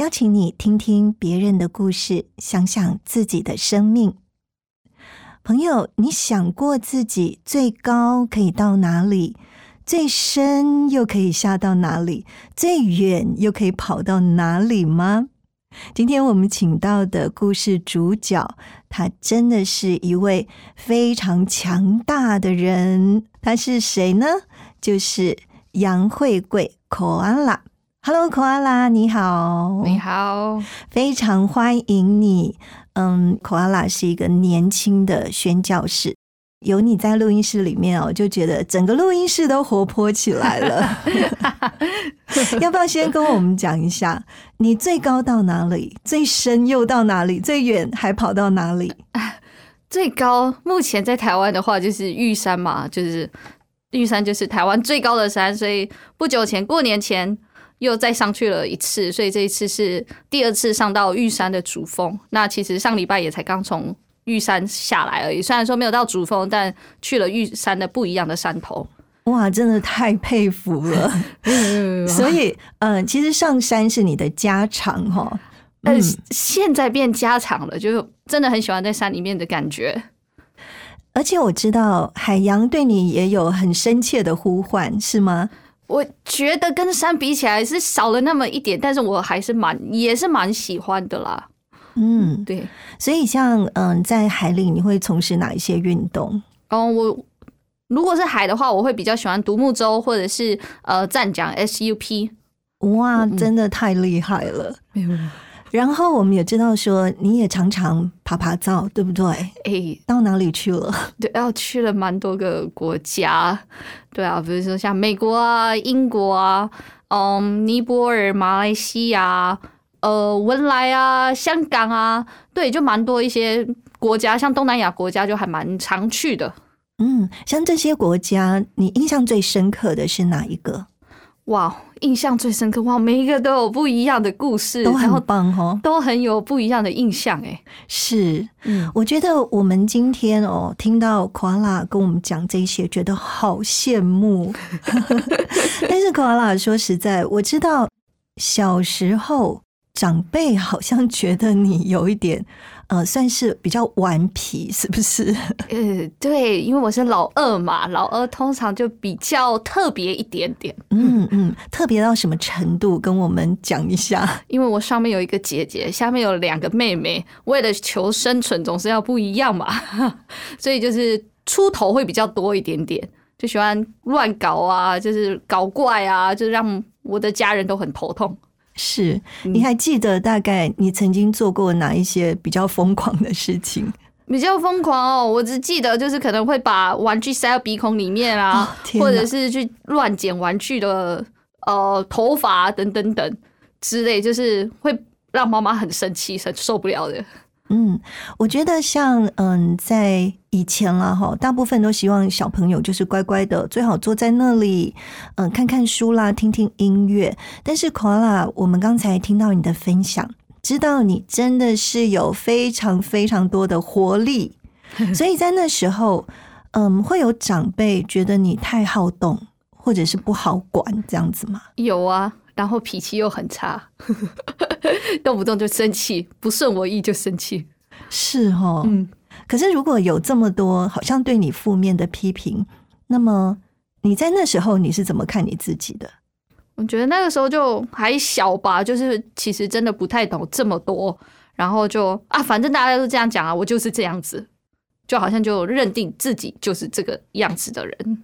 邀请你听听别人的故事，想想自己的生命。朋友，你想过自己最高可以到哪里，最深又可以下到哪里，最远又可以跑到哪里吗？今天我们请到的故事主角，他真的是一位非常强大的人。他是谁呢？就是杨慧贵 Koala。Hello，Koala，你好，你好，非常欢迎你。嗯，Koala 是一个年轻的宣教士。有你在录音室里面哦，就觉得整个录音室都活泼起来了。要不要先跟我们讲一下，你最高到哪里？最深又到哪里？最远还跑到哪里？最高目前在台湾的话，就是玉山嘛，就是玉山就是台湾最高的山，所以不久前过年前又再上去了一次，所以这一次是第二次上到玉山的主峰。那其实上礼拜也才刚从。玉山下来而已，虽然说没有到主峰，但去了玉山的不一样的山头。哇，真的太佩服了！所以，嗯，其实上山是你的家常哈。嗯，现在变家常了，就真的很喜欢在山里面的感觉。而且我知道海洋对你也有很深切的呼唤，是吗？我觉得跟山比起来是少了那么一点，但是我还是蛮也是蛮喜欢的啦。嗯，对，所以像嗯，在海里你会从事哪一些运动？哦，我如果是海的话，我会比较喜欢独木舟或者是呃站桨 SUP。哇，真的太厉害了！然后我们也知道说，你也常常爬爬照，对不对？哎，到哪里去了？对，要去了蛮多个国家。对啊，比如说像美国啊、英国啊、嗯、尼泊尔、马来西亚。呃，文莱啊，香港啊，对，就蛮多一些国家，像东南亚国家就还蛮常去的。嗯，像这些国家，你印象最深刻的是哪一个？哇，印象最深刻哇，每一个都有不一样的故事，都很棒哦，都很有不一样的印象哎。是，嗯，我觉得我们今天哦，听到 Koala 跟我们讲这些，觉得好羡慕。但是 Koala 说实在，我知道小时候。长辈好像觉得你有一点，呃，算是比较顽皮，是不是？呃，对，因为我是老二嘛，老二通常就比较特别一点点。嗯嗯，特别到什么程度？跟我们讲一下。因为我上面有一个姐姐，下面有两个妹妹，为了求生存，总是要不一样嘛，所以就是出头会比较多一点点，就喜欢乱搞啊，就是搞怪啊，就是让我的家人都很头痛。是，你还记得大概你曾经做过哪一些比较疯狂的事情？比较疯狂哦，我只记得就是可能会把玩具塞到鼻孔里面啊，或者是去乱剪玩具的呃头发等等等之类，就是会让妈妈很生气、很受不了的。嗯，我觉得像嗯，在以前了哈，大部分都希望小朋友就是乖乖的，最好坐在那里，嗯，看看书啦，听听音乐。但是 Koala，我们刚才听到你的分享，知道你真的是有非常非常多的活力，所以在那时候，嗯，会有长辈觉得你太好动，或者是不好管这样子吗？有啊。然后脾气又很差，动不动就生气，不顺我意就生气，是哦。嗯，可是如果有这么多好像对你负面的批评，那么你在那时候你是怎么看你自己的？我觉得那个时候就还小吧，就是其实真的不太懂这么多，然后就啊，反正大家都这样讲啊，我就是这样子，就好像就认定自己就是这个样子的人。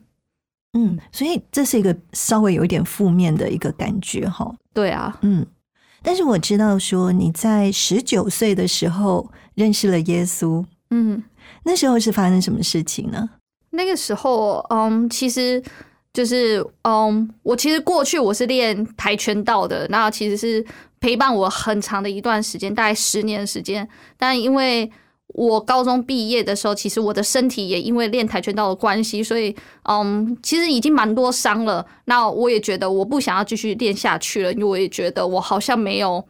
嗯，所以这是一个稍微有一点负面的一个感觉哈。对啊，嗯，但是我知道说你在十九岁的时候认识了耶稣，嗯，那时候是发生什么事情呢？那个时候，嗯，其实就是，嗯，我其实过去我是练跆拳道的，那其实是陪伴我很长的一段时间，大概十年的时间。但因为我高中毕业的时候，其实我的身体也因为练跆拳道的关系，所以，嗯，其实已经蛮多伤了。那我也觉得我不想要继续练下去了，因为我也觉得我好像没有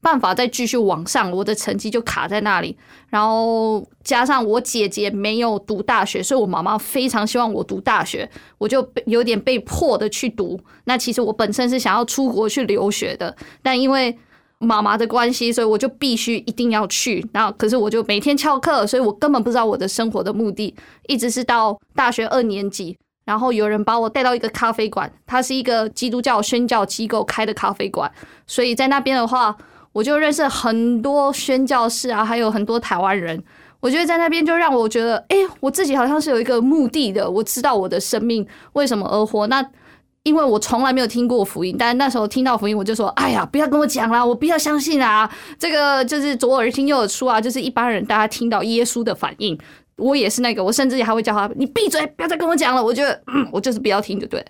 办法再继续往上，我的成绩就卡在那里。然后加上我姐姐没有读大学，所以我妈妈非常希望我读大学，我就有点被迫的去读。那其实我本身是想要出国去留学的，但因为妈妈的关系，所以我就必须一定要去。然后可是我就每天翘课，所以我根本不知道我的生活的目的，一直是到大学二年级。然后有人把我带到一个咖啡馆，它是一个基督教宣教机构开的咖啡馆，所以在那边的话，我就认识很多宣教士啊，还有很多台湾人。我觉得在那边就让我觉得，哎、我自己好像是有一个目的的，我知道我的生命为什么而活。那因为我从来没有听过福音，但是那时候听到福音，我就说：“哎呀，不要跟我讲啦，我不要相信啊！这个就是左耳听右耳出啊，就是一般人大家听到耶稣的反应。我也是那个，我甚至还会叫他：你闭嘴，不要再跟我讲了。我觉得，我就是不要听就对。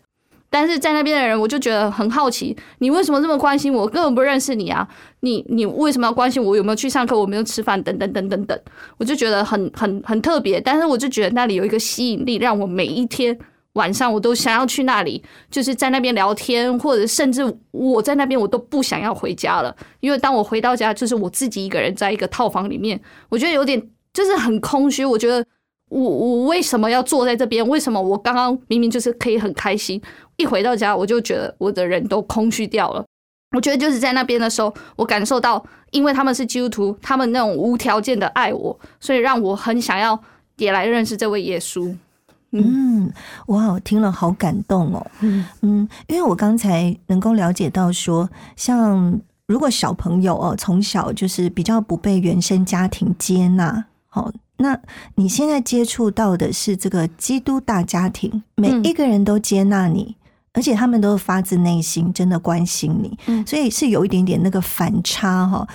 但是在那边的人，我就觉得很好奇，你为什么这么关心我？根本不认识你啊！你你为什么要关心我有没有去上课，我没有吃饭，等等等等等，我就觉得很很很特别。但是我就觉得那里有一个吸引力，让我每一天晚上我都想要去那里，就是在那边聊天，或者甚至我在那边我都不想要回家了，因为当我回到家，就是我自己一个人在一个套房里面，我觉得有点就是很空虚。我觉得我我为什么要坐在这边？为什么我刚刚明明就是可以很开心，一回到家我就觉得我的人都空虚掉了。我觉得就是在那边的时候，我感受到，因为他们是基督徒，他们那种无条件的爱我，所以让我很想要也来认识这位耶稣。嗯，哇，我听了好感动哦。嗯嗯，因为我刚才能够了解到说，像如果小朋友哦从小就是比较不被原生家庭接纳，好、那你现在接触到的是这个基督大家庭，每嗯一个人都接纳你。而且他们都发自内心，真的关心你，嗯所以是有一点点那个反差哈。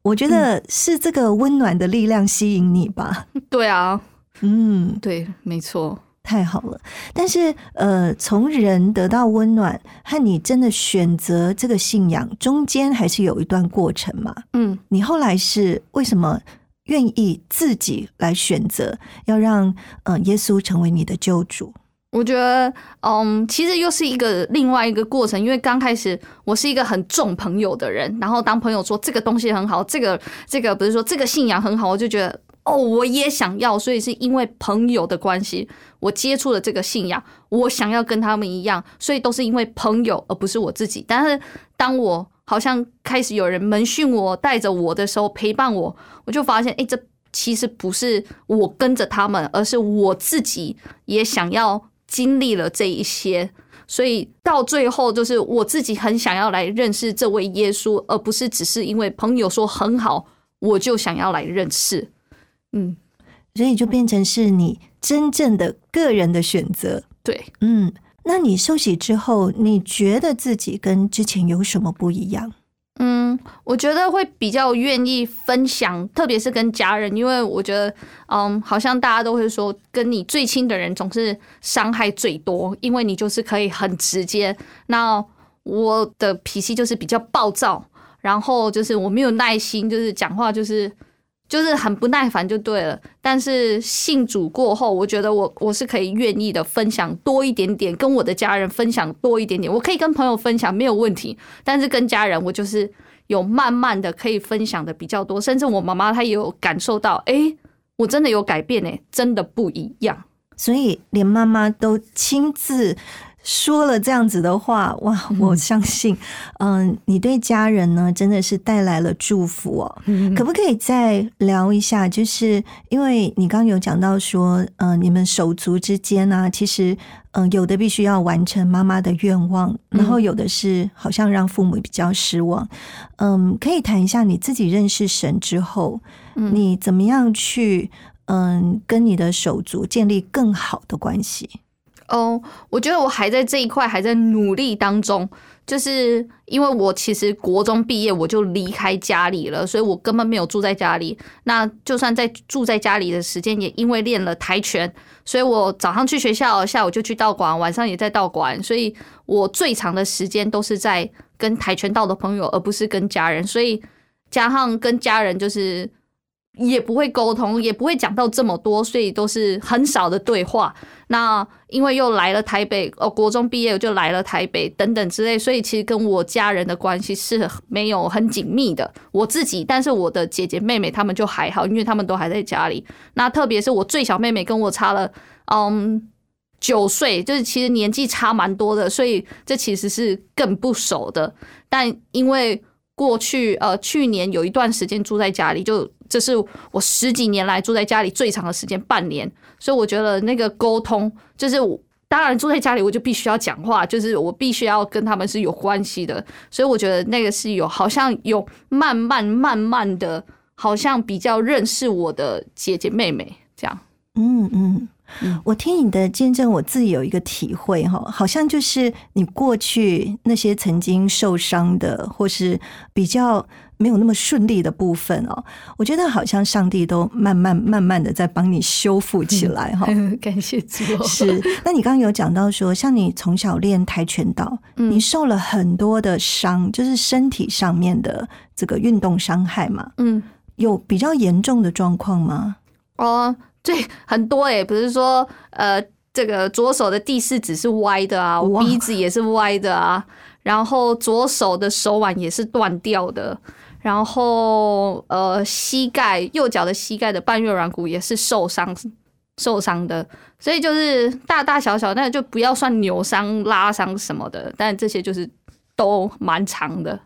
我觉得是这个温暖的力量吸引你吧。对啊，嗯，对，没错。太好了，但是呃，从人得到温暖和你真的选择这个信仰中间，还是有一段过程嘛？嗯，你后来是为什么愿意自己来选择，要让呃耶稣成为你的救主？我觉得，嗯，其实又是一个另外一个过程，因为刚开始我是一个很重朋友的人，然后当朋友说这个东西很好，这个这个不是说这个信仰很好，我就觉得哦，我也想要，所以是因为朋友的关系，我接触了这个信仰，我想要跟他们一样，所以都是因为朋友，而不是我自己。但是当我好像开始有人门训我，带着我的时候，陪伴我，我就发现，哎，这其实不是我跟着他们，而是我自己也想要经历了这一些。所以到最后，就是我自己很想要来认识这位耶稣，而不是只是因为朋友说很好，我就想要来认识。嗯，所以就变成是你真正的个人的选择。对，嗯，那你受洗之后，你觉得自己跟之前有什么不一样？嗯，我觉得会比较愿意分享，特别是跟家人，因为我觉得，嗯，好像大家都会说，跟你最亲的人总是伤害最多，因为你就是可以很直接。那我的脾气就是比较暴躁，然后就是我没有耐心，就是讲话就是就是很不耐烦就对了。但是信主过后，我觉得我我是可以愿意的分享多一点点，跟我的家人分享多一点点。我可以跟朋友分享没有问题，但是跟家人我就是有慢慢的可以分享的比较多，甚至我妈妈她也有感受到，诶，我真的有改变诶，真的不一样。所以连妈妈都亲自说了这样子的话，哇，我相信，嗯，你对家人呢真的是带来了祝福哦。可不可以再聊一下？就是因为你刚刚有讲到说，嗯，你们手足之间呢，其实，嗯，有的必须要完成妈妈的愿望，然后有的是好像让父母比较失望。嗯，可以谈一下你自己认识神之后，你怎么样去，嗯，跟你的手足建立更好的关系？哦，我觉得我还在这一块还在努力当中，就是因为我其实国中毕业我就离开家里了，所以我根本没有住在家里。那就算在住在家里的时间，也因为练了跆拳，所以我早上去学校，下午就去道馆，晚上也在道馆，所以我最长的时间都是在跟跆拳道的朋友，而不是跟家人。所以加上跟家人就是也不会沟通，也不会讲到这么多，所以都是很少的对话。那因为又来了台北，哦，国中毕业就来了台北，等等之类，所以其实跟我家人的关系是没有很紧密的。我自己，但是我的姐姐妹妹他们就还好，因为他们都还在家里。那特别是我最小妹妹跟我差了，嗯，九岁，就是其实年纪差蛮多的，所以这其实是更不熟的。但因为过去呃去年有一段时间住在家里，就这是我十几年来住在家里最长的时间，半年。所以我觉得那个沟通，就是当然住在家里我就必须要讲话，就是我必须要跟他们是有关系的。所以我觉得那个是有好像有慢慢慢慢的，好像比较认识我的姐姐妹妹这样。嗯嗯。我听你的见证，我自己有一个体会哈，好像就是你过去那些曾经受伤的，或是比较没有那么顺利的部分哦，我觉得好像上帝都慢慢慢慢的在帮你修复起来哈。感谢主。是，那你刚刚有讲到说，像你从小练跆拳道，你受了很多的伤，就是身体上面的这个运动伤害嘛？嗯，有比较严重的状况吗？哦。对，很多哎，不是说呃，这个左手的第四指是歪的啊，鼻子也是歪的啊，然后左手的手腕也是断掉的，然后呃，膝盖右脚的膝盖的半月软骨也是受伤受伤的，所以就是大大小小，那就不要算扭伤、拉伤什么的，但这些就是都蛮长的。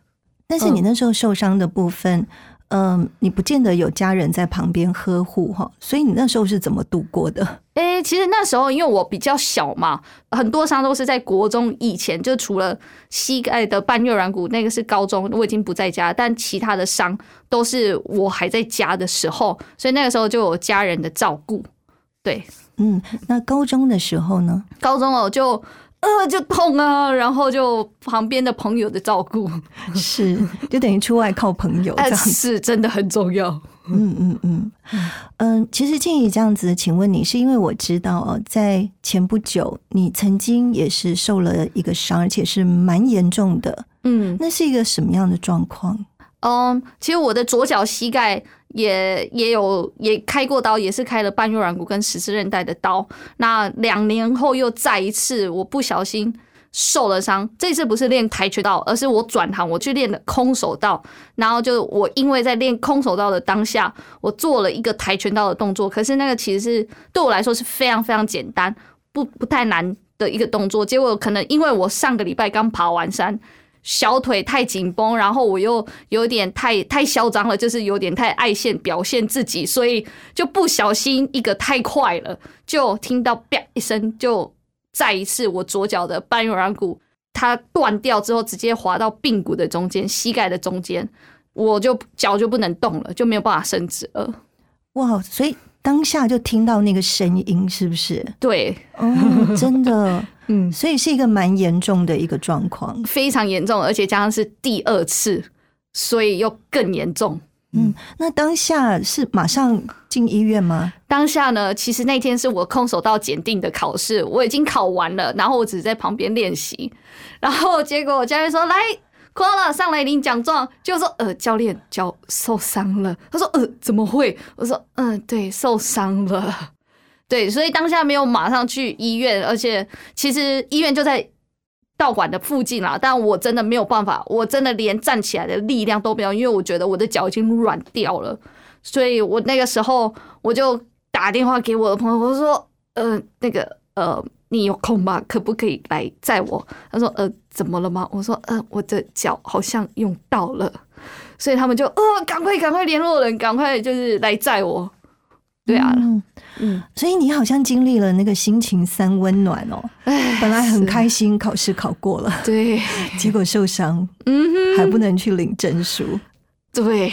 但是你那时候受伤的部分。嗯，你不见得有家人在旁边呵护哈，所以你那时候是怎么度过的？哎，其实那时候因为我比较小嘛，很多伤都是在国中以前，就除了膝盖的半月软骨那个是高中，我已经不在家，但其他的伤都是我还在家的时候，所以那个时候就有家人的照顾。对，嗯，那高中的时候呢？高中哦就。呃，就痛啊，然后就旁边的朋友的照顾，是就等于出外靠朋友，这样是真的很重要。嗯嗯嗯嗯，其实建议这样子，请问你是因为我知道哦，在前不久你曾经也是受了一个伤，而且是蛮严重的。嗯，那是一个什么样的状况？嗯，其实我的左脚膝盖。也也有也开过刀，也是开了半月软骨跟十字韧带的刀。那两年后又再一次，我不小心受了伤。这次不是练跆拳道，而是我转行我去练的空手道。然后就我因为在练空手道的当下，我做了一个跆拳道的动作。可是那个其实是对我来说是非常非常简单，不不太难的一个动作。结果可能因为我上个礼拜刚爬完山。小腿太紧绷，然后我又有点太太嚣张了，就是有点太爱现表现自己，所以就不小心一个太快了，就听到啪一声，就再一次我左脚的半月软骨它断掉之后，直接滑到髌骨的中间，膝盖的中间，我就脚就不能动了，就没有办法伸直了。哇，所以当下就听到那个声音，是不是？对，哦，真的。嗯，所以是一个蛮严重的一个状况，非常严重，而且加上是第二次，所以又更严重。嗯，那当下是马上进医院吗？当下呢，其实那天是我空手道检定的考试，我已经考完了，然后我只是在旁边练习，然后结果教练说：“来，夸了，上来领奖状。”就说：“呃，教练脚受伤了。”他说：“呃，怎么会？”我说：“嗯，对，受伤了。”对，所以当下没有马上去医院，而且其实医院就在道馆的附近啦。但我真的没有办法，我真的连站起来的力量都没有，因为我觉得我的脚已经软掉了。所以我那个时候我就打电话给我的朋友，我说：“呃，那个呃，你有空吗？可不可以来载我？”他说：“呃，怎么了吗？”我说：“呃，我的脚好像用到了。”所以他们就呃，赶快赶快联络人，赶快就是来载我。对啊，嗯嗯，所以你好像经历了那个心情三温暖哦，哎，本来很是开心，考试考过了，对，结果受伤，嗯还不能去领证书。对，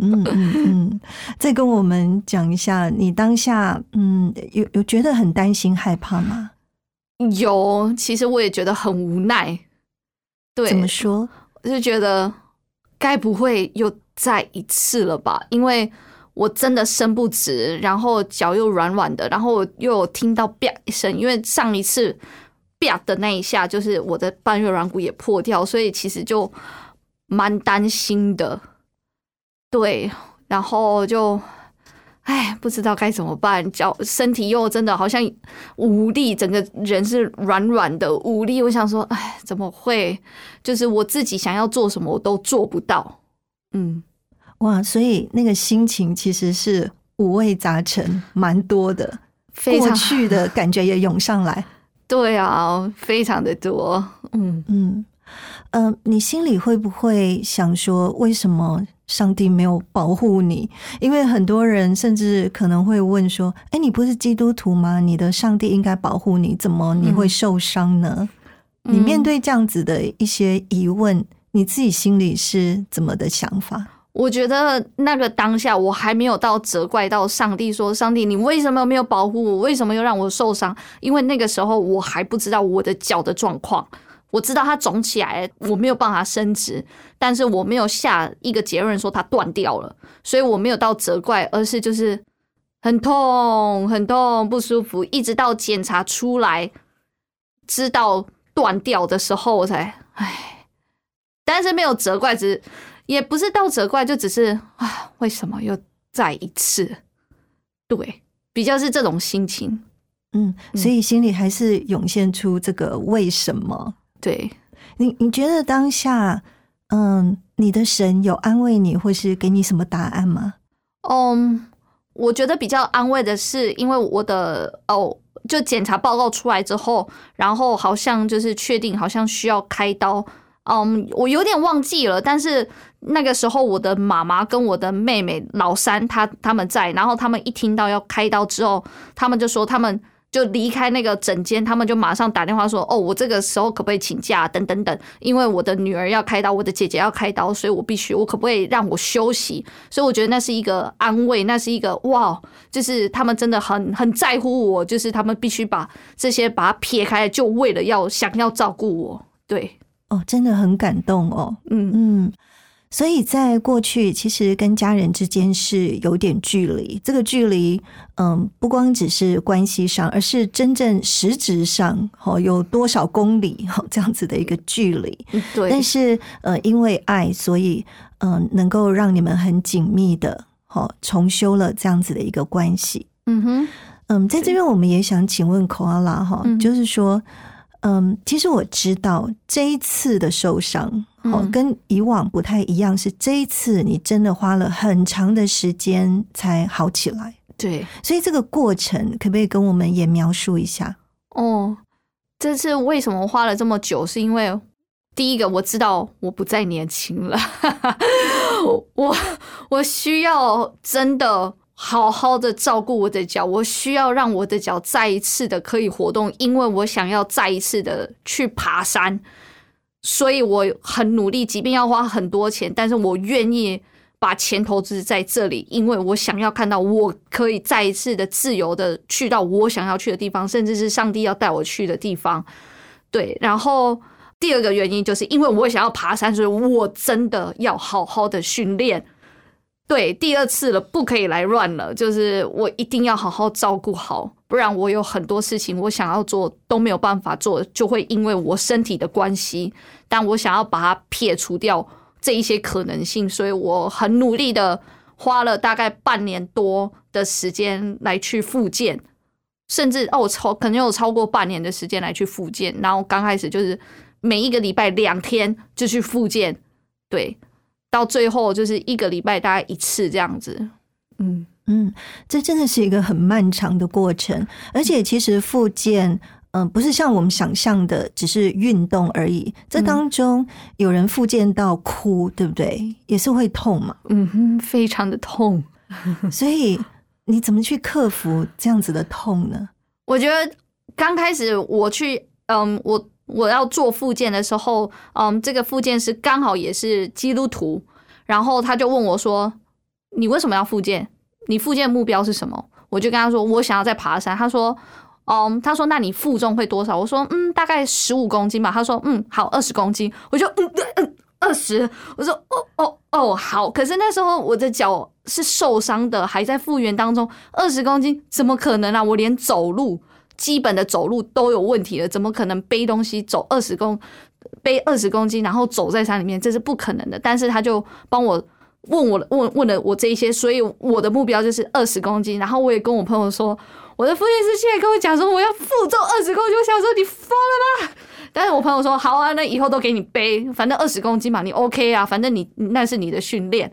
嗯嗯嗯，再跟我们讲一下，你当下嗯有有觉得很担心害怕吗？有，其实我也觉得很无奈。对，怎么说？我就觉得该不会又再一次了吧？因为我真的伸不直，然后脚又软软的，然后我又有听到“啪”一声，因为上一次“啪”的那一下，就是我的半月软骨也破掉，所以其实就蛮担心的。对，然后就。哎，不知道该怎么办，脚身体又真的好像无力，整个人是软软的无力。我想说，哎，怎么会？就是我自己想要做什么，我都做不到。嗯，哇，所以那个心情其实是五味杂陈，蛮多的。过非常去的感觉也涌上来。对啊，非常的多。嗯，嗯，呃，你心里会不会想说，为什么上帝没有保护你？因为很多人甚至可能会问说：“哎，你不是基督徒吗？你的上帝应该保护你，怎么你会受伤呢？”你面对这样子的一些疑问，你自己心里是怎么的想法？我觉得那个当下，我还没有到责怪到上帝说：“上帝，你为什么没有保护我？为什么又让我受伤？”因为那个时候我还不知道我的脚的状况。我知道它肿起来，我没有办法伸直，但是我没有下一个结论说它断掉了，所以我没有到责怪，而是就是很痛、很痛、不舒服，一直到检查出来知道断掉的时候，我才唉，但是没有责怪，只是也不是到责怪，就只是啊，为什么又再一次？对，比较是这种心情。嗯，所以心里还是涌现出这个为什么？对，你你觉得当下，嗯，你的神有安慰你，或是给你什么答案吗？嗯，我觉得比较安慰的是，因为我的哦，就检查报告出来之后，然后好像就是确定，好像需要开刀。嗯，我有点忘记了，但是那个时候我的妈妈跟我的妹妹老三，她他们在，然后他们一听到要开刀之后，他们就说他们。就离开那个诊间，他们就马上打电话说：“哦，我这个时候可不可以请假？等等等，因为我的女儿要开刀，我的姐姐要开刀，所以我必须，我可不可以让我休息？”所以我觉得那是一个安慰，那是一个哇，就是他们真的很很在乎我，就是他们必须把这些把它撇开，就为了要想要照顾我。对，哦，真的很感动哦。嗯嗯，所以在过去，其实跟家人之间是有点距离。这个距离，嗯，不光只是关系上，而是真正实质上，哦，有多少公里，哦，这样子的一个距离。对，但是，呃，因为爱，所以，嗯、能够让你们很紧密的，哦，重修了这样子的一个关系。嗯哼，嗯，在这边我们也想请问 Koala 哈，嗯就是说，嗯，其实我知道这一次的受伤，跟以往不太一样，是这一次你真的花了很长的时间才好起来，对，所以这个过程可不可以跟我们也描述一下？哦，这次为什么花了这么久？是因为第一个我知道我不再年轻了，我我需要真的好好的照顾我的脚，我需要让我的脚再一次的可以活动，因为我想要再一次的去爬山，所以我很努力，即便要花很多钱，但是我愿意。把钱投资在这里，因为我想要看到我可以再一次的自由的去到我想要去的地方，甚至是上帝要带我去的地方。对，然后第二个原因就是因为我想要爬山，所以我真的要好好的训练。对，第二次了，不可以来乱了，就是我一定要好好照顾好，不然我有很多事情我想要做都没有办法做，就会因为我身体的关系，但我想要把它撇除掉。这一些可能性，所以我很努力的花了大概半年多的时间来去复健，甚至哦，我超可能有超过半年的时间来去复健。然后刚开始就是每一个礼拜两天就去复健，对，到最后就是一个礼拜大概一次这样子。嗯嗯，这真的是一个很漫长的过程，而且其实复健。嗯、不是像我们想象的只是运动而已。这当中有人复健到哭，对不对？也是会痛嘛。嗯哼，非常的痛。所以你怎么去克服这样子的痛呢？我觉得刚开始我去，嗯，我我要做复健的时候，嗯，这个复健师刚好也是基督徒，然后他就问我说：“你为什么要复健？你复健目标是什么？”我就跟他说：“我想要再爬山。”他说：“嗯，他说那你负重会多少？”我说：“嗯，大概十五公斤吧。”他说：“嗯，好，二十公斤。”我就嗯嗯二十，我说：“哦哦哦，好。”可是那时候我的脚是受伤的，还在复原当中，二十公斤怎么可能啊？我连走路基本的走路都有问题了，怎么可能背东西走二十公背二十公斤，然后走在山里面？这是不可能的。但是他就帮我问我问问了我这一些，所以我的目标就是二十公斤。然后我也跟我朋友说，我的副业师现在跟我讲说我要负重二十公斤，我想说你疯了吗？但是我朋友说好啊，那以后都给你背，反正二十公斤嘛，你 OK 啊，反正你那是你的训练，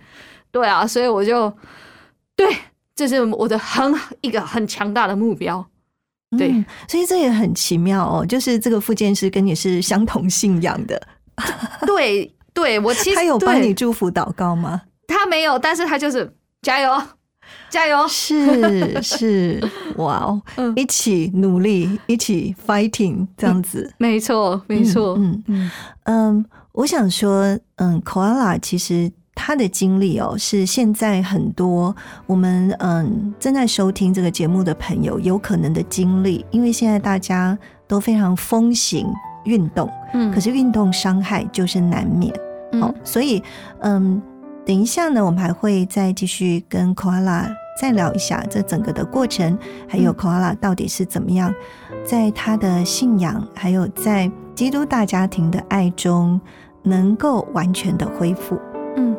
对啊，所以我就对，这是我的很一个很强大的目标。对嗯所以这也很奇妙哦。就是这个复健师跟你是相同信仰的，对对，我其实他有帮你祝福祷告吗？他没有，但是他就是加油加油，是是，哇哦，嗯一起努力，一起 fighting 这样子。没错没错，嗯嗯嗯，我想说，嗯，koala 其实他的经历哦，是现在很多我们嗯正在收听这个节目的朋友有可能的经历，因为现在大家都非常风行运动，嗯可是运动伤害就是难免。哦嗯，所以嗯，等一下呢，我们还会再继续跟 koala 再聊一下这整个的过程，还有嗯 koala 到底是怎么样在他的信仰，还有在基督大家庭的爱中，能够完全的恢复。嗯。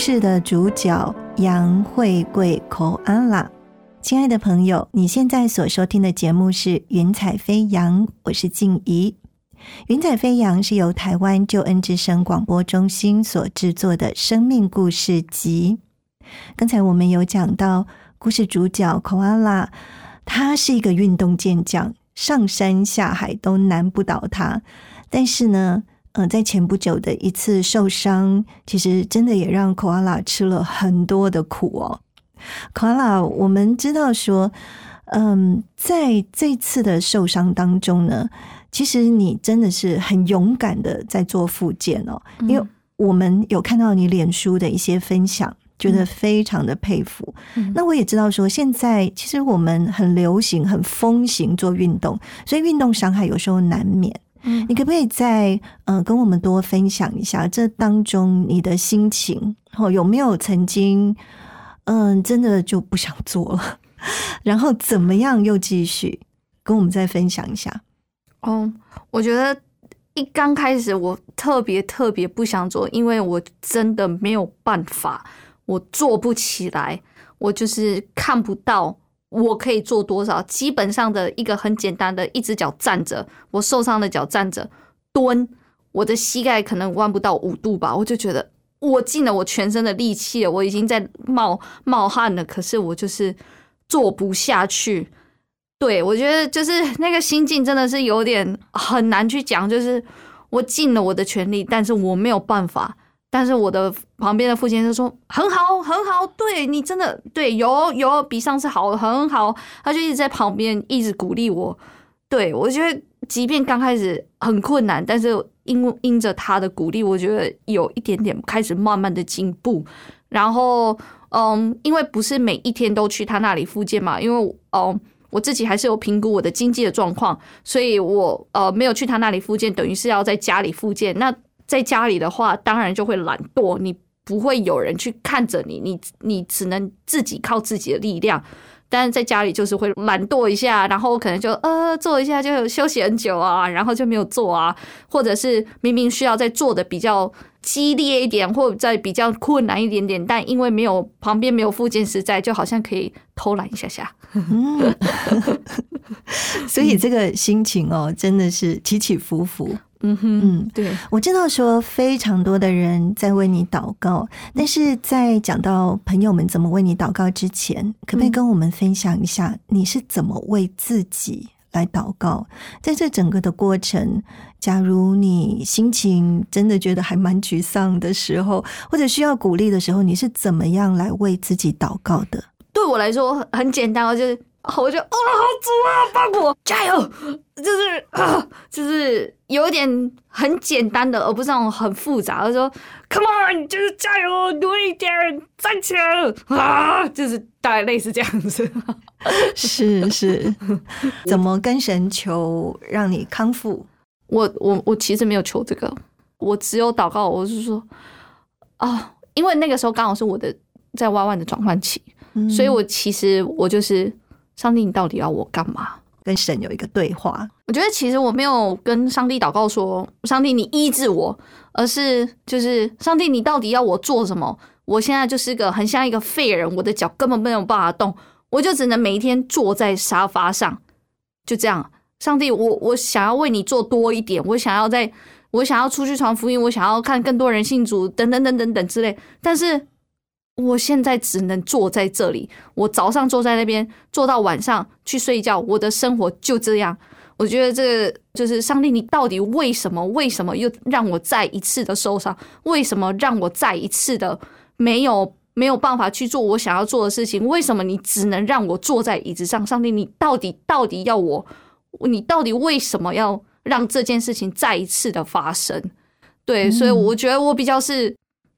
事的主角杨慧贵 koala。亲爱的朋友，你现在所收听的节目是《云彩飞扬》，我是静怡。《云彩飞扬》是由台湾救恩之声广播中心所制作的生命故事集。刚才我们有讲到，故事主角 koala，他是一个运动健将，上山下海都难不倒他。但是呢，嗯、在前不久的一次受伤，其实真的也让 koala 吃了很多的苦哦。koala，我们知道说，嗯，在这次的受伤当中呢，其实你真的是很勇敢的在做复健哦，因为我们有看到你脸书的一些分享。觉得非常的佩服。嗯那我也知道说，现在其实我们很流行、很风行做运动，所以运动伤害有时候难免。嗯你可不可以再呃跟我们多分享一下这当中你的心情？哦，有没有曾经嗯、真的就不想做了，然后怎么样又继续？跟我们再分享一下。哦，我觉得一刚开始我特别特别不想做，因为我真的没有办法，我做不起来，我就是看不到我可以做多少。基本上的一个很简单的，一只脚站着，我受伤的脚站着蹲，我的膝盖可能弯不到五度吧，我就觉得我尽了我全身的力气了，我已经在冒冒汗了，可是我就是做不下去。对我觉得就是那个心境真的是有点很难去讲，就是我尽了我的全力，但是我没有办法。但是我的旁边的父亲就说很好很好，对你真的对有有比上次好很好，他就一直在旁边一直鼓励我。对我觉得即便刚开始很困难，但是因因着他的鼓励，我觉得有一点点开始慢慢的进步。然后嗯，因为不是每一天都去他那里复健嘛，因为哦我自己还是有评估我的经济的状况，所以我呃没有去他那里复健，等于是要在家里复健。那在家里的话，当然就会懒惰，你不会有人去看着你，你你只能自己靠自己的力量。但是在家里就是会懒惰一下，然后可能就呃做一下就休息很久啊，然后就没有做啊，或者是明明需要在做的比较激烈一点，或者在比较困难一点点，但因为没有旁边没有附件实在，就好像可以偷懒一下下。所以这个心情哦，真的是起起伏伏。嗯哼，嗯，对，我知道说非常多的人在为你祷告，但是在讲到朋友们怎么为你祷告之前，可不可以跟我们分享一下你是怎么为自己来祷告？在这整个的过程，假如你心情真的觉得还蛮沮丧的时候，或者需要鼓励的时候，你是怎么样来为自己祷告的？对我来说很简单，就是。我就哦，好主啊，帮我加油！就是啊，就是有一点很简单的，而不是那种很复杂。我说，Come on，就是加油，努力点，站起来啊！就是大概类似这样子。是是，怎么跟神求让你康复？我我我其实没有求这个，我只有祷告。我是说啊，因为那个时候刚好是我的在 Y Y 的转换期，所以我其实我就是。上帝，你到底要我干嘛？跟神有一个对话。我觉得其实我没有跟上帝祷告说：“上帝，你医治我。”而是就是上帝，你到底要我做什么？我现在就是个很像一个废人，我的脚根本没有办法动，我就只能每一天坐在沙发上，就这样。上帝，我我想要为你做多一点，我想要在，我想要出去传福音，我想要看更多人信主，等等等等等之类。但是。我现在只能坐在这里，我早上坐在那边，坐到晚上去睡觉，我的生活就这样。我觉得这个就是上帝，你到底为什么？为什么又让我再一次的受伤？为什么让我再一次的没有没有办法去做我想要做的事情？为什么你只能让我坐在椅子上？上帝，你到底到底要我？你到底为什么要让这件事情再一次的发生？对，所以我觉得我比较是。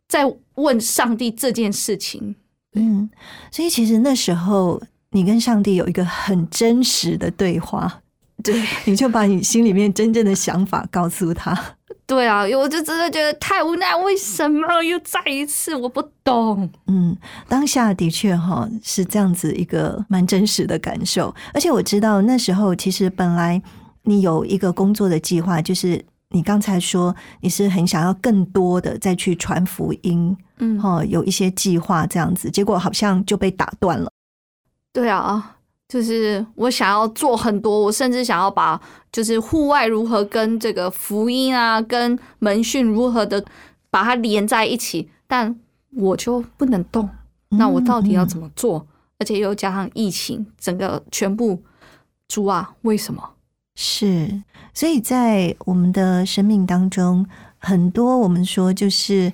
在问上帝这件事情，嗯，所以其实那时候你跟上帝有一个很真实的对话，对，你就把你心里面真正的想法告诉他。对啊，我就真的觉得太无奈，为什么又再一次？我不懂。嗯，当下的确哈是这样子一个蛮真实的感受，而且我知道那时候其实本来你有一个工作的计划，就是。你刚才说你是很想要更多的再去传福音，嗯，哦，有一些计划这样子，结果好像就被打断了。对啊，就是我想要做很多，我甚至想要把就是户外如何跟这个福音啊，跟门训如何的把它连在一起，但我就不能动。那我到底要怎么做？而且又加上疫情，整个全部猪啊，为什么？是，所以在我们的生命当中，很多我们说就是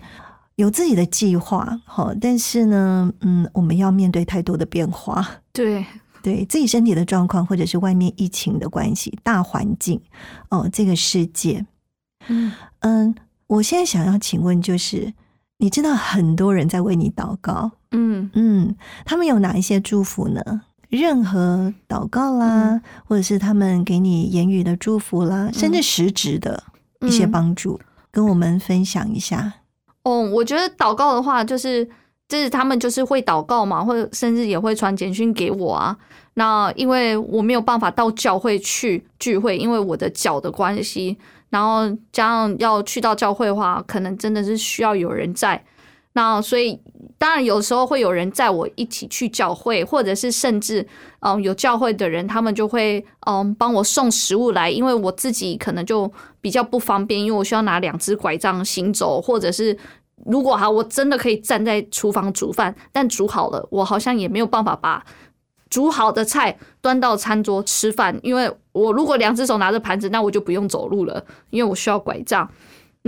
有自己的计划，好，但是呢，嗯，我们要面对太多的变化，对，对自己身体的状况，或者是外面疫情的关系，大环境，哦，这个世界，嗯。嗯，我现在想要请问，就是你知道很多人在为你祷告，嗯。嗯，他们有哪一些祝福呢？任何祷告啦，或者是他们给你言语的祝福啦，甚至实质的一些帮助，跟我们分享一下。哦，我觉得祷告的话，就是就是他们就是会祷告嘛，或者甚至也会传简讯给我啊。那因为我没有办法到教会去聚会，因为我的脚的关系，然后加上要去到教会的话，可能真的是需要有人在。那所以，当然有时候会有人载我一起去教会，或者是甚至，嗯，有教会的人，他们就会嗯帮我送食物来，因为我自己可能就比较不方便，因为我需要拿两只拐杖行走，或者是如果哈我真的可以站在厨房煮饭，但煮好了，我好像也没有办法把煮好的菜端到餐桌吃饭，因为我如果两只手拿着盘子，那我就不用走路了，因为我需要拐杖。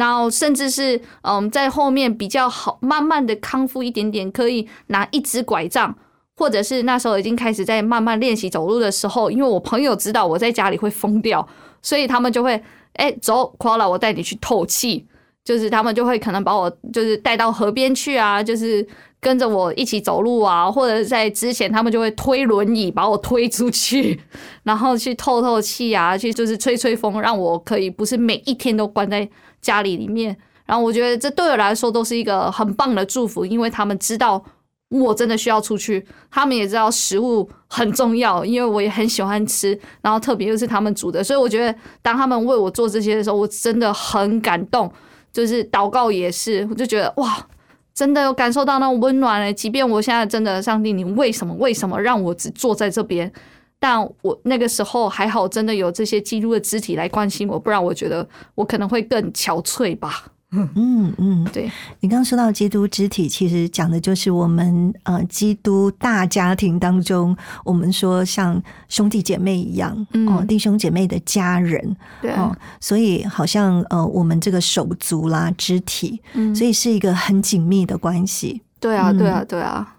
然后甚至是嗯，在后面比较好，慢慢的康复一点点，可以拿一只拐杖，或者是那时候已经开始在慢慢练习走路的时候，因为我朋友知道我在家里会疯掉，所以他们就会哎走，夸了我带你去透气，就是他们就会可能把我就是带到河边去啊，就是跟着我一起走路啊，或者在之前他们就会推轮椅把我推出去，然后去透透气啊，去就是吹吹风，让我可以不是每一天都关在。家里里面，然后我觉得这对我来说都是一个很棒的祝福，因为他们知道我真的需要出去，他们也知道食物很重要，因为我也很喜欢吃，然后特别又是他们煮的，所以我觉得当他们为我做这些的时候，我真的很感动。就是祷告也是，我就觉得哇，真的有感受到那种温暖嘞。即便我现在真的，上帝，你为什么为什么让我只坐在这边？但我那个时候还好，真的有这些基督的肢体来关心我，不然我觉得我可能会更憔悴吧。嗯嗯，对你刚刚说到基督肢体，其实讲的就是我们呃基督大家庭当中，我们说像兄弟姐妹一样哦，弟兄姐妹的家人，对哦，所以好像呃我们这个手足啦肢体，所以是一个很紧密的关系。对啊，对啊，对啊。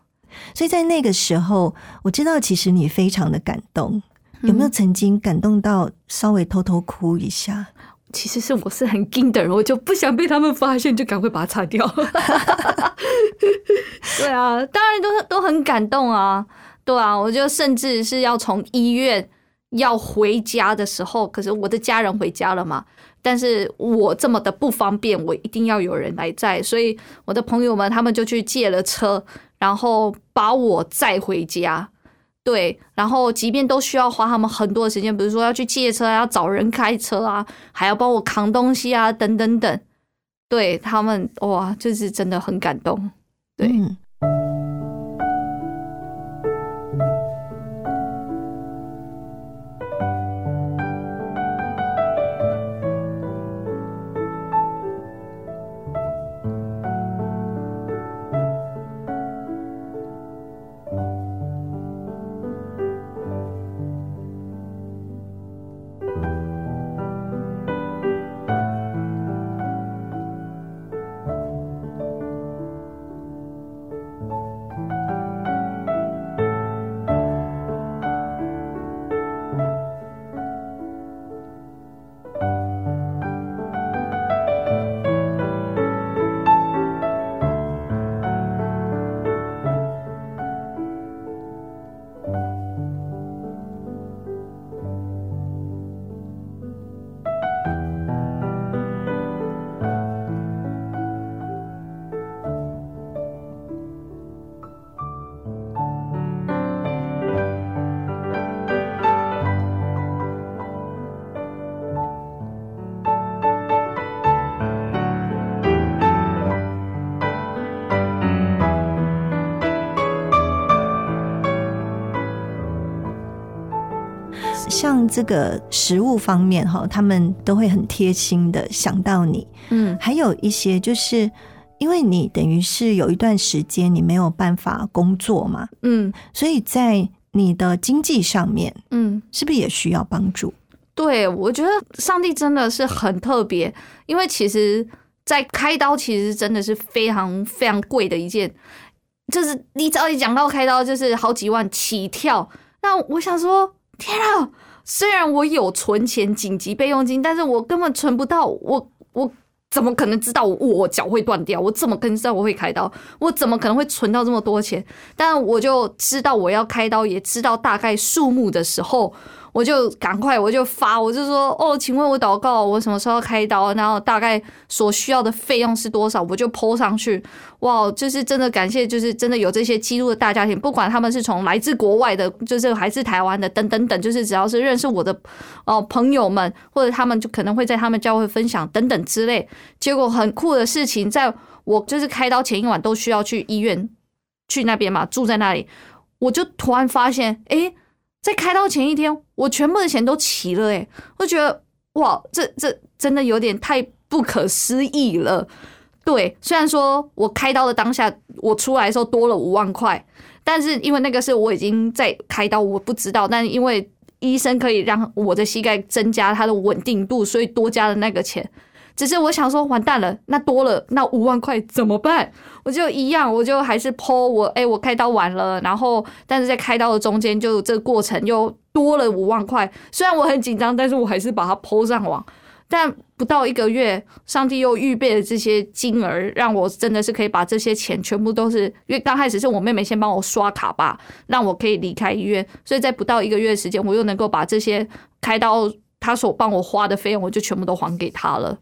所以在那个时候，我知道其实你非常的感动，有没有曾经感动到稍微偷偷哭一下？其实是我是很惊的人，我就不想被他们发现，就赶快把它擦掉。对啊，当然都都很感动啊，对啊，我就甚至是要从医院要回家的时候，可是我的家人回家了嘛，但是我这么的不方便，我一定要有人来载，所以我的朋友们他们就去借了车。然后把我载回家，对，然后即便都需要花他们很多的时间，比如说要去借车，要找人开车啊，还要帮我扛东西啊，等等等，对他们哇，就是真的很感动，对。这个食物方面哈，他们都会很贴心的想到你。嗯，还有一些就是因为你等于是有一段时间你没有办法工作嘛，嗯，所以在你的经济上面，嗯，是不是也需要帮助？对，我觉得上帝真的是很特别，因为其实，在开刀其实真的是非常非常贵的一件，就是你只要一讲到开刀，就是好几万起跳。那我想说，天啊！虽然我有存钱紧急备用金，但是我根本存不到。我我怎么可能知道我脚会断掉？我怎么可能知道我会开刀？我怎么可能会存到这么多钱？但我就知道我要开刀，也知道大概数目的时候。我就赶快，我就发，我就说哦，请问我祷告，我什么时候开刀？然后大概所需要的费用是多少？我就抛上去。哇，就是真的感谢，就是真的有这些基督的大家庭，不管他们是从来自国外的，就是还是台湾的，等等等，就是只要是认识我的哦朋友们，或者他们就可能会在他们教会分享等等之类。结果很酷的事情，在我就是开刀前一晚都需要去医院去那边嘛，住在那里，我就突然发现，哎。在开刀前一天，我全部的钱都齐了，诶，我觉得哇，这这真的有点太不可思议了。对，虽然说我开刀的当下，我出来的时候多了五万块，但是因为那个是我已经在开刀，我不知道，但因为医生可以让我的膝盖增加它的稳定度，所以多加了那个钱。只是我想说，完蛋了，那多了那五万块怎么办？我就一样，我就还是剖我，哎，我开刀完了，然后但是在开刀的中间，就这个过程又多了五万块。虽然我很紧张，但是我还是把它剖上网。但不到一个月，上帝又预备了这些金额，让我真的是可以把这些钱全部都是，因为刚开始是我妹妹先帮我刷卡吧，让我可以离开医院，所以在不到一个月时间，我又能够把这些开刀他所帮我花的费用，我就全部都还给他了。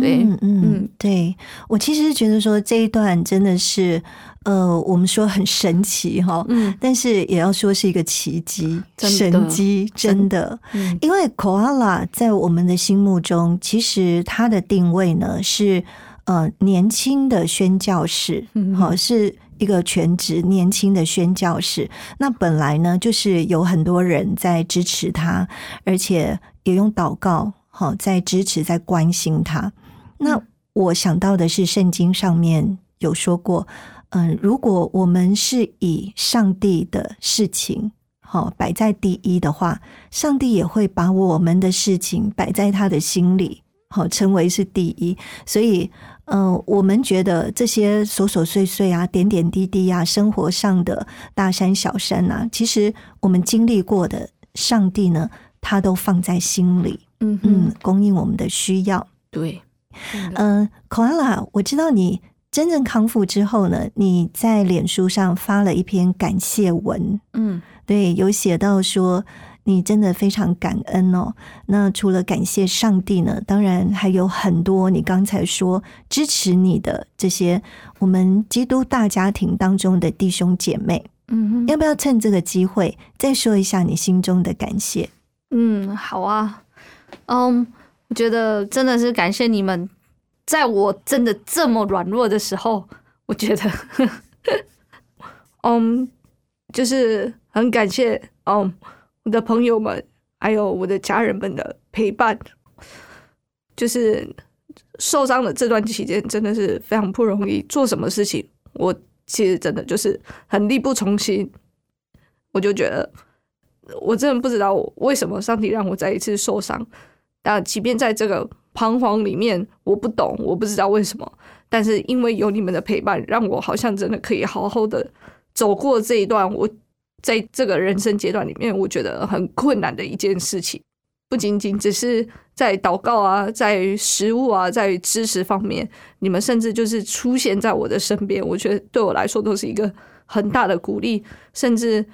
对，嗯嗯，对我其实觉得说这一段真的是，呃，我们说很神奇哈，嗯，但是也要说是一个奇迹，真神机，真的，嗯。因为 koala 在我们的心目中，其实它的定位呢是呃年轻的宣教士，嗯。好、是一个全职年轻的宣教士。那本来呢，就是有很多人在支持他，而且也用祷告好、在支持、在关心他。那我想到的是，圣经上面有说过，嗯，如果我们是以上帝的事情好、摆在第一的话，上帝也会把我们的事情摆在他的心里，好、成为是第一。所以，嗯、我们觉得这些琐琐碎碎啊、点点滴滴啊，生活上的大山小山啊，其实我们经历过的，上帝呢，他都放在心里，嗯嗯嗯，，供应我们的需要。对，嗯 a l a 我知道你真正康复之后呢，你在脸书上发了一篇感谢文，嗯。对，有写到说你真的非常感恩哦。那除了感谢上帝呢，当然还有很多你刚才说支持你的这些我们基督大家庭当中的弟兄姐妹，嗯要不要趁这个机会再说一下你心中的感谢？嗯，好啊，嗯，我觉得真的是感谢你们，在我真的这么软弱的时候，我觉得，嗯，就是很感谢，嗯，我的朋友们，还有我的家人们的陪伴，就是受伤的这段期间，真的是非常不容易，做什么事情，我其实真的就是很力不从心，我就觉得。我真的不知道为什么上帝让我再一次受伤。但即便在这个彷徨里面，我不懂，我不知道为什么。但是因为有你们的陪伴，让我好像真的可以好好的走过这一段我在这个人生阶段里面，我觉得很困难的一件事情。不仅仅只是在祷告啊，在食物啊，在知识方面，你们甚至就是出现在我的身边，我觉得对我来说都是一个很大的鼓励，甚至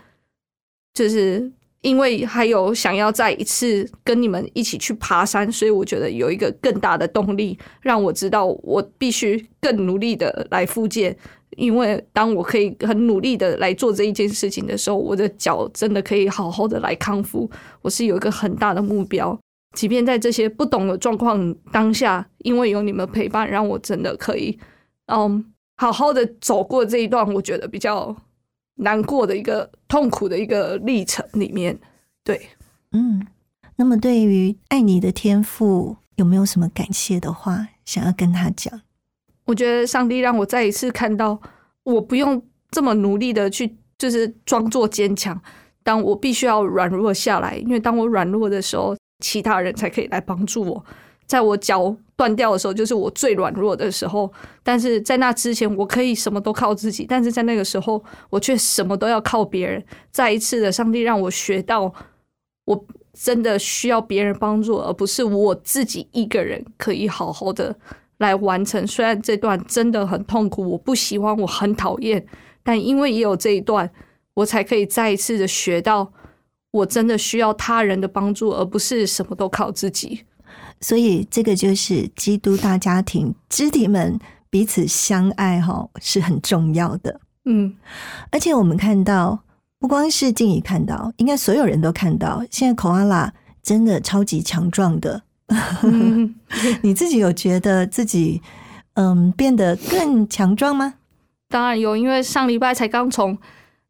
就是因为还有想要再一次跟你们一起去爬山，所以我觉得有一个更大的动力，让我知道我必须更努力的来复健。因为当我可以很努力的来做这一件事情的时候，我的脚真的可以好好的来康复。我是有一个很大的目标，即便在这些不懂的状况当下，因为有你们陪伴，让我真的可以，嗯，好好的走过这一段，我觉得比较难过的一个痛苦的一个历程里面。对，嗯，那么对于爱你的天赋，有没有什么感谢的话想要跟他讲？我觉得上帝让我再一次看到，我不用这么努力的去，就是装作坚强。当我必须要软弱下来，因为当我软弱的时候，其他人才可以来帮助我。在我脚断掉的时候，就是我最软弱的时候。但是在那之前，我可以什么都靠自己；但是在那个时候，我却什么都要靠别人。再一次的，上帝让我学到，我真的需要别人帮助，而不是我自己一个人可以好好的来完成。虽然这段真的很痛苦，我不喜欢，我很讨厌，但因为也有这一段，我才可以再一次的学到，我真的需要他人的帮助，而不是什么都靠自己。所以这个就是基督大家庭肢体们彼此相爱哈，是很重要的。嗯，而且我们看到，不光是静怡看到，应该所有人都看到，现在 koala 真的超级强壮的。嗯 你自己有觉得自己嗯变得更强壮吗？当然有，因为上礼拜才刚从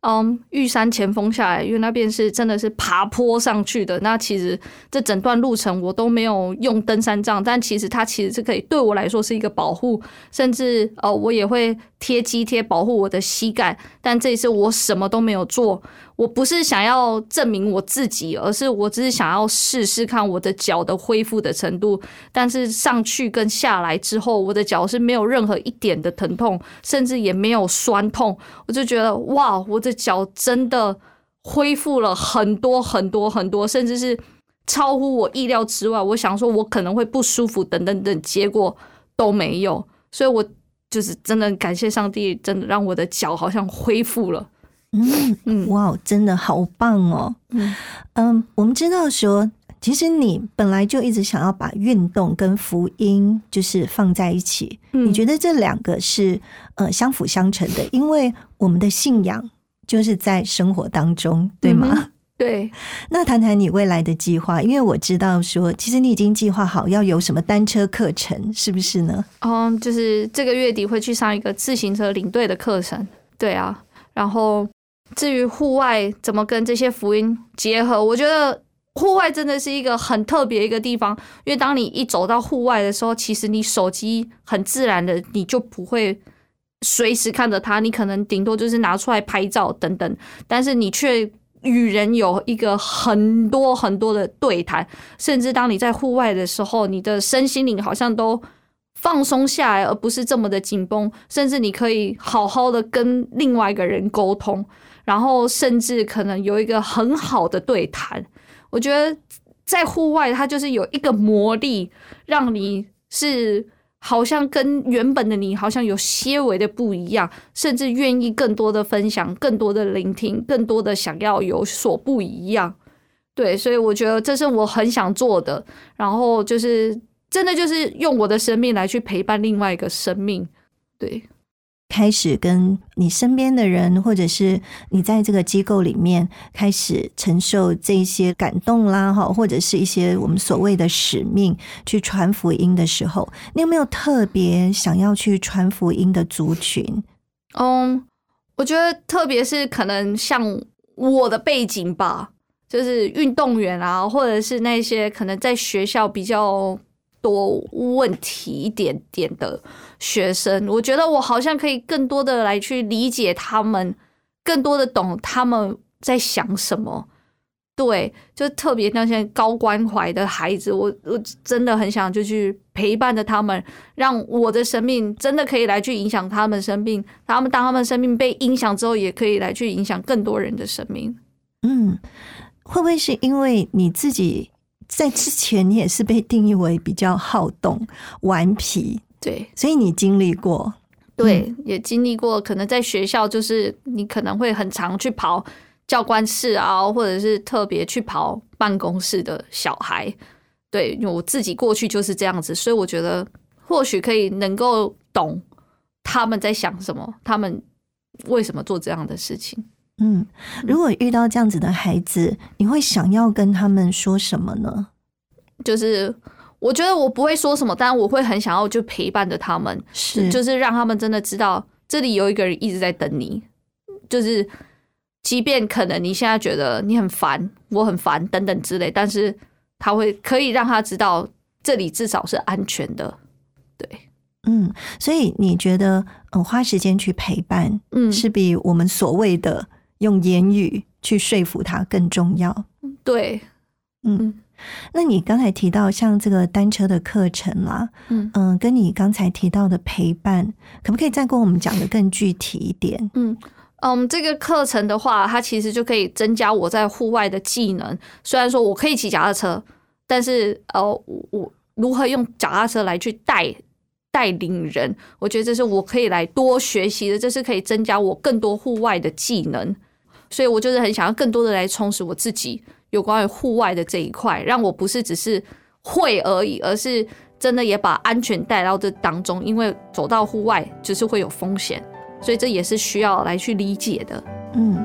嗯，玉山前锋下来，因为那边是真的是爬坡上去的。那其实这整段路程我都没有用登山杖，但其实它其实是可以对我来说是一个保护，甚至呃我也会贴肌贴保护我的膝盖。但这一次我什么都没有做。我不是想要证明我自己，而是我只是想要试试看我的脚的恢复的程度。但是上去跟下来之后，我的脚是没有任何一点的疼痛，甚至也没有酸痛。我就觉得哇，我的脚真的恢复了很多很多很多，甚至是超乎我意料之外。我想说我可能会不舒服等等等，结果都没有。所以我就是真的感谢上帝，真的让我的脚好像恢复了。嗯嗯，哇，真的好棒哦！嗯嗯，我们知道说，其实你本来就一直想要把运动跟福音就是放在一起。你觉得这两个是呃相辅相成的？因为我们的信仰就是在生活当中，对吗？对。那谈谈你未来的计划，因为我知道说，其实你已经计划好要有什么单车课程，是不是呢？嗯，就是这个月底会去上一个自行车领队的课程。对啊，然后。至于户外怎么跟这些福音结合，我觉得户外真的是一个很特别一个地方，因为当你一走到户外的时候，其实你手机很自然的你就不会随时看着它，你可能顶多就是拿出来拍照等等，但是你却与人有一个很多很多的对谈，甚至当你在户外的时候，你的身心灵好像都放松下来，而不是这么的紧绷，甚至你可以好好的跟另外一个人沟通。然后甚至可能有一个很好的对谈，我觉得在户外它就是有一个魔力，让你是好像跟原本的你好像有些微的不一样，甚至愿意更多的分享、更多的聆听、更多的想要有所不一样。对，所以我觉得这是我很想做的。然后就是真的就是用我的生命来去陪伴另外一个生命。对。开始跟你身边的人，或者是你在这个机构里面开始承受这些感动啦，哈，或者是一些我们所谓的使命，去传福音的时候，你有没有特别想要去传福音的族群？嗯，我觉得特别是可能像我的背景吧，就是运动员啊，或者是那些可能在学校比较。多问题一点点的学生，我觉得我好像可以更多的来去理解他们，更多的懂他们在想什么。对，就特别那些高关怀的孩子，我我真的很想就去陪伴着他们，让我的生命真的可以来去影响他们生命。他们当他们生命被影响之后，也可以来去影响更多人的生命。嗯，会不会是因为你自己？在之前，你也是被定义为比较好动、顽皮，对，所以你经历过，对，也经历过。可能在学校，就是你可能会很常去跑教官室啊，或者是特别去跑办公室的小孩。对，我自己过去就是这样子，所以我觉得或许可以能够懂他们在想什么，他们为什么做这样的事情。嗯，如果遇到这样子的孩子，你会想要跟他们说什么呢？就是我觉得我不会说什么，但我会很想要就陪伴着他们，是就是让他们真的知道这里有一个人一直在等你。就是即便可能你现在觉得你很烦，我很烦等等之类，但是他会可以让他知道这里至少是安全的。对，嗯，所以你觉得嗯花时间去陪伴，嗯，是比我们所谓的。用言语去说服他更重要。对，嗯，那你刚才提到像这个单车的课程啦，嗯嗯，跟你刚才提到的陪伴，可不可以再跟我们讲的更具体一点？嗯嗯，这个课程的话，它其实就可以增加我在户外的技能。虽然说我可以骑脚踏车，但是呃，我如何用脚踏车来去带带领人，我觉得这是我可以来多学习的，这是可以增加我更多户外的技能。所以我就是很想要更多的来充实我自己有关于户外的这一块，让我不是只是会而已，而是真的也把安全带到这当中。因为走到户外就是会有风险，所以这也是需要来去理解的。嗯。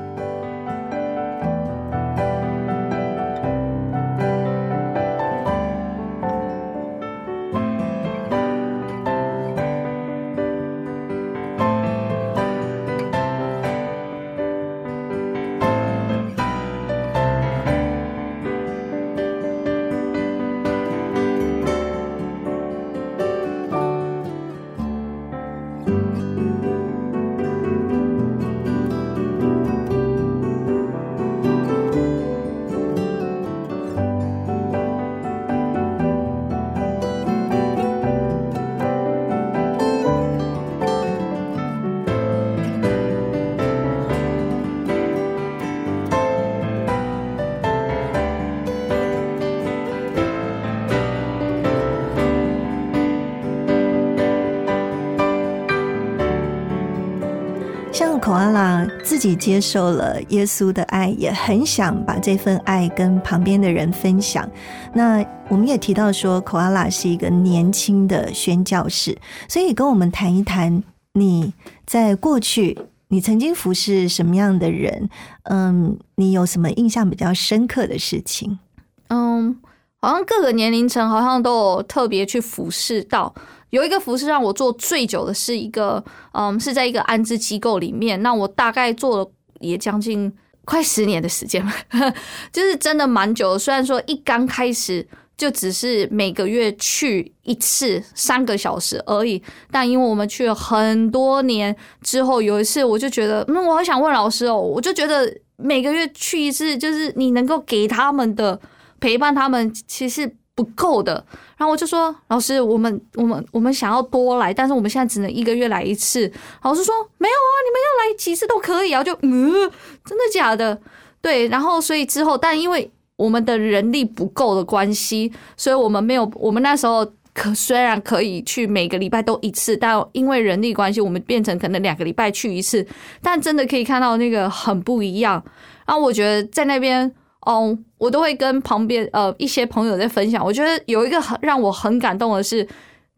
己接受了耶稣的爱，也很想把这份爱跟旁边的人分享。那我们也提到说，口阿拉是一个年轻的宣教士，所以跟我们谈一谈你在过去你曾经服侍什么样的人？嗯，你有什么印象比较深刻的事情？嗯，好像各个年龄层好像都有特别去服侍到。有一个服饰让我做最久的是一个，嗯，是在一个安置机构里面。那我大概做了也将近快十年的时间，就是真的蛮久的。虽然说一刚开始就只是每个月去一次三个小时而已，但因为我们去了很多年之后，有一次我就觉得，嗯，我好想问老师哦，我就觉得每个月去一次，就是你能够给他们的陪伴，他们其实。不够的，然后我就说：“老师，我们我们我们想要多来，但是我们现在只能一个月来一次。”老师说：“没有啊，你们要来几次都可以啊。”就嗯，真的假的？对，然后所以之后，但因为我们的人力不够的关系，所以我们没有。我们那时候可虽然可以去每个礼拜都一次，但因为人力关系，我们变成可能两个礼拜去一次。但真的可以看到那个很不一样。然后我觉得在那边。哦，我都会跟旁边呃一些朋友在分享。我觉得有一个很让我很感动的是，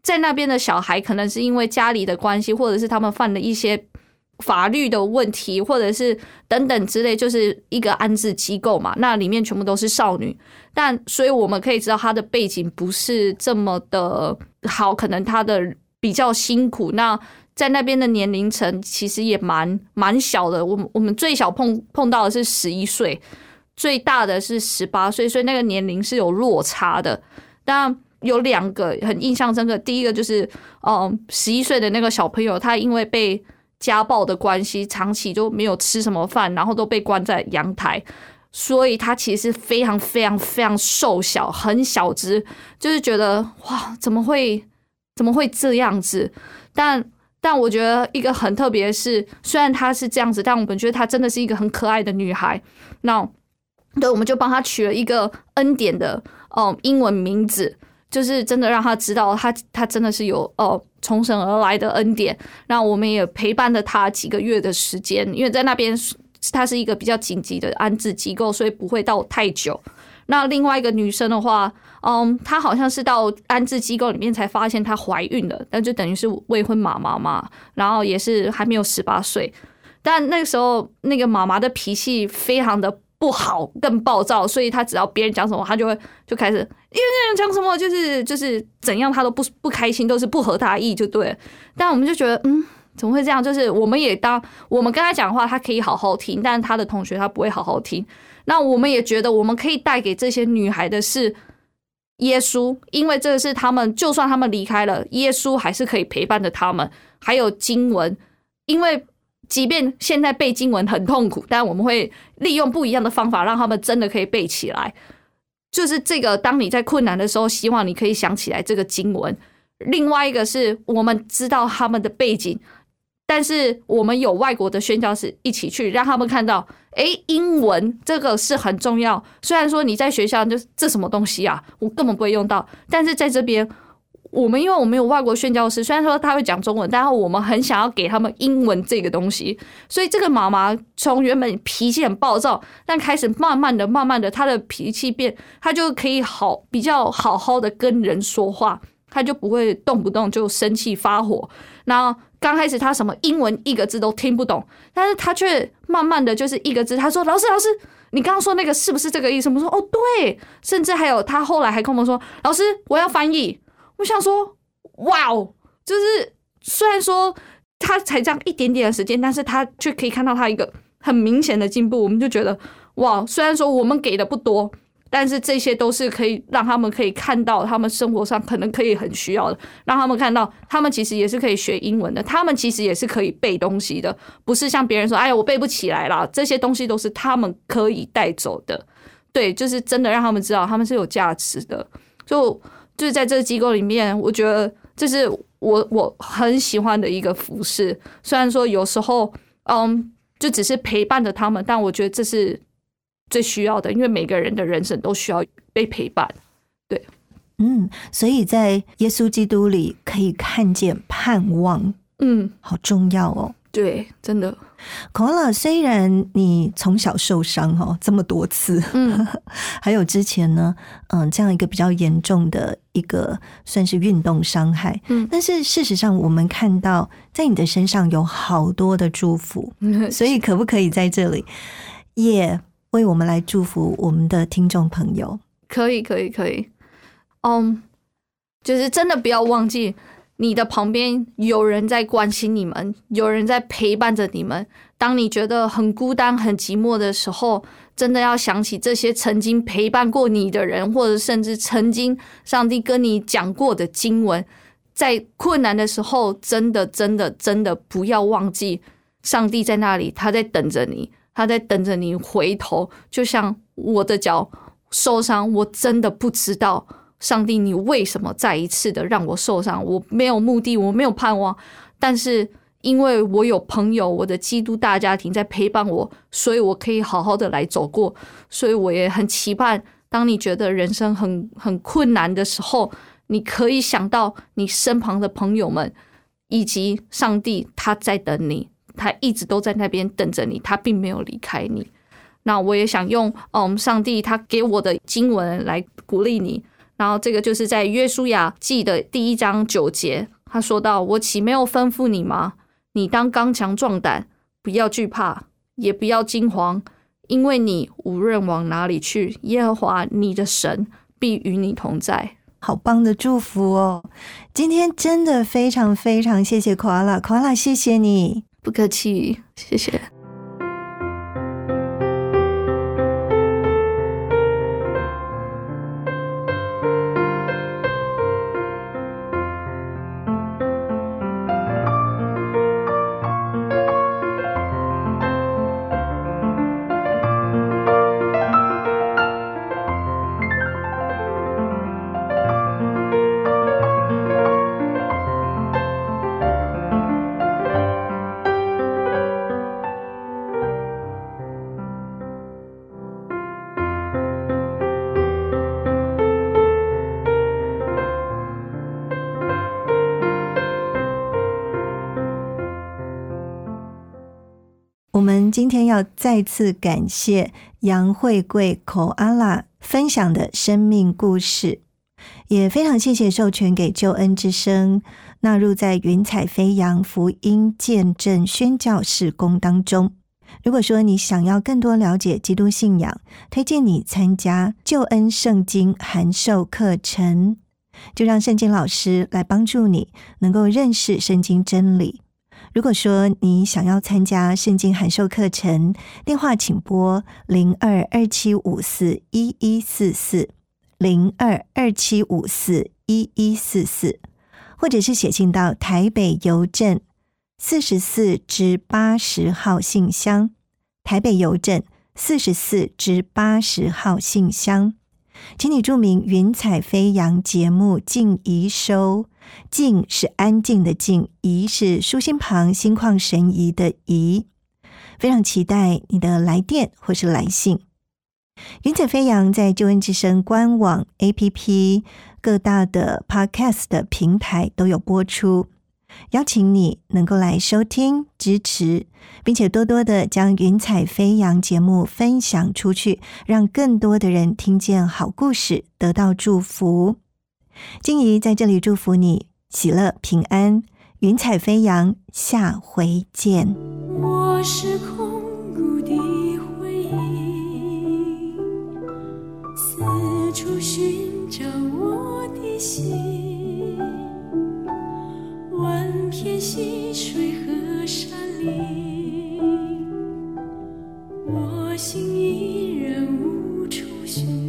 在那边的小孩可能是因为家里的关系，或者是他们犯了一些法律的问题，或者是等等之类，就是一个安置机构嘛。那里面全部都是少女，但所以我们可以知道她的背景不是这么的好，可能她的比较辛苦。那在那边的年龄层其实也蛮蛮小的，我们我们最小碰碰到的是十一岁。最大的是十八岁，所以那个年龄是有落差的。但有两个很印象深刻，第一个就是，嗯，十一岁的那个小朋友，他因为被家暴的关系，长期就没有吃什么饭，然后都被关在阳台，所以他其实非常非常非常瘦小，很小只，就是觉得哇，怎么会怎么会这样子？但但我觉得一个很特别的是，虽然她是这样子，但我们觉得她真的是一个很可爱的女孩。那对，我们就帮他取了一个恩典的哦英文名字，就是真的让他知道他他真的是有哦从神而来的恩典。那我们也陪伴了他几个月的时间，因为在那边他是一个比较紧急的安置机构，所以不会到太久。那另外一个女生的话，嗯，她好像是到安置机构里面才发现她怀孕了，那就等于是未婚妈妈嘛，然后也是还没有十八岁，但那个时候那个妈妈的脾气非常的。不好，更暴躁，所以他只要别人讲什么，他就会就开始，因为讲什么，就是就是怎样，他都不不开心，都是不合他意，就对。但我们就觉得，嗯，怎么会这样？就是我们也当我们跟他讲话，他可以好好听，但他的同学他不会好好听。那我们也觉得，我们可以带给这些女孩的是耶稣，因为这是他们，就算他们离开了，耶稣还是可以陪伴着他们。还有经文，因为。即便现在背经文很痛苦，但我们会利用不一样的方法，让他们真的可以背起来。就是这个，当你在困难的时候，希望你可以想起来这个经文。另外一个是我们知道他们的背景，但是我们有外国的宣教士一起去，让他们看到，哎，英文这个是很重要。虽然说你在学校就是这什么东西啊，我根本不会用到，但是在这边。我们因为我们有外国宣教师，虽然说他会讲中文，但是我们很想要给他们英文这个东西。所以这个妈妈从原本脾气很暴躁，但开始慢慢的、慢慢的，她的脾气变，她就可以好比较好好的跟人说话，她就不会动不动就生气发火。然后刚开始她什么英文一个字都听不懂，但是她却慢慢的就是一个字，她说：“老师，老师，你刚刚说那个是不是这个意思？”我说：“哦，对。”甚至还有她后来还跟我们说：“老师，我要翻译。”我想说，哇哦，就是虽然说他才这样一点点的时间，但是他却可以看到他一个很明显的进步。我们就觉得，哇，虽然说我们给的不多，但是这些都是可以让他们可以看到，他们生活上可能可以很需要的，让他们看到，他们其实也是可以学英文的，他们其实也是可以背东西的，不是像别人说，哎呀，我背不起来啦，这些东西都是他们可以带走的。对，就是真的让他们知道，他们是有价值的。就。就是在这个机构里面，我觉得这是我我很喜欢的一个服饰。虽然说有时候，嗯，就只是陪伴着他们，但我觉得这是最需要的，因为每个人的人生都需要被陪伴。对，嗯，所以在耶稣基督里可以看见盼望，嗯，好重要哦。对，真的，孔老，虽然你从小受伤哦这么多次，嗯，还有之前呢，嗯，这样一个比较严重的一个算是运动伤害，嗯但是事实上我们看到在你的身上有好多的祝福，所以可不可以在这里也为我们来祝福我们的听众朋友？可以，可以，可以。嗯，就是真的不要忘记，你的旁边有人在关心你们，有人在陪伴着你们。当你觉得很孤单、很寂寞的时候，真的要想起这些曾经陪伴过你的人，或者甚至曾经上帝跟你讲过的经文。在困难的时候，真的、真的、真的不要忘记，上帝在那里，他在等着你，他在等着你回头。就像我的脚受伤，我真的不知道上帝你为什么再一次的让我受伤，我没有目的，我没有盼望，但是因为我有朋友，我的基督大家庭在陪伴我，所以我可以好好的来走过，所以我也很期盼，当你觉得人生很很困难的时候，你可以想到你身旁的朋友们，以及上帝，他在等你，他一直都在那边等着你，他并没有离开你。那我也想用嗯上帝他给我的经文来鼓励你。然后这个就是在约书亚记的第一章九节，他说到：“我岂没有吩咐你吗？你当刚强壮胆，不要惧怕，也不要惊慌，因为你无论往哪里去，耶和华你的神必与你同在。”好棒的祝福哦！今天真的非常非常谢谢 Koala，Koala，谢谢你。不客气，谢谢。再次感谢杨慧贵口阿拉分享的生命故事，也非常谢谢授权给救恩之声纳入在云彩飞扬福音见证宣教事工当中。如果说你想要更多了解基督信仰，推荐你参加救恩圣经函授课程，就让圣经老师来帮助你能够认识圣经真理。如果说你想要参加圣经函授课程，电话请拨零二二七五四一一四四零二二七五四一一四四，或者是写信到台北邮政四十四至八十号信箱，台北邮政四十四至八十号信箱，请你注明“云彩飞扬”节目静怡收。静是安静的静，怡是舒心旁心旷神怡的怡。非常期待你的来电或是来信。云彩飞扬在救恩之声官网、APP、各大的 Podcast 的平台都有播出，邀请你能够来收听、支持，并且多多的将云彩飞扬节目分享出去，让更多的人听见好故事，得到祝福。静怡在这里祝福你喜乐平安，云彩飞扬，下回见。我是空谷的回忆，四处寻找我的心，万片溪水和山林，我心依然无处寻。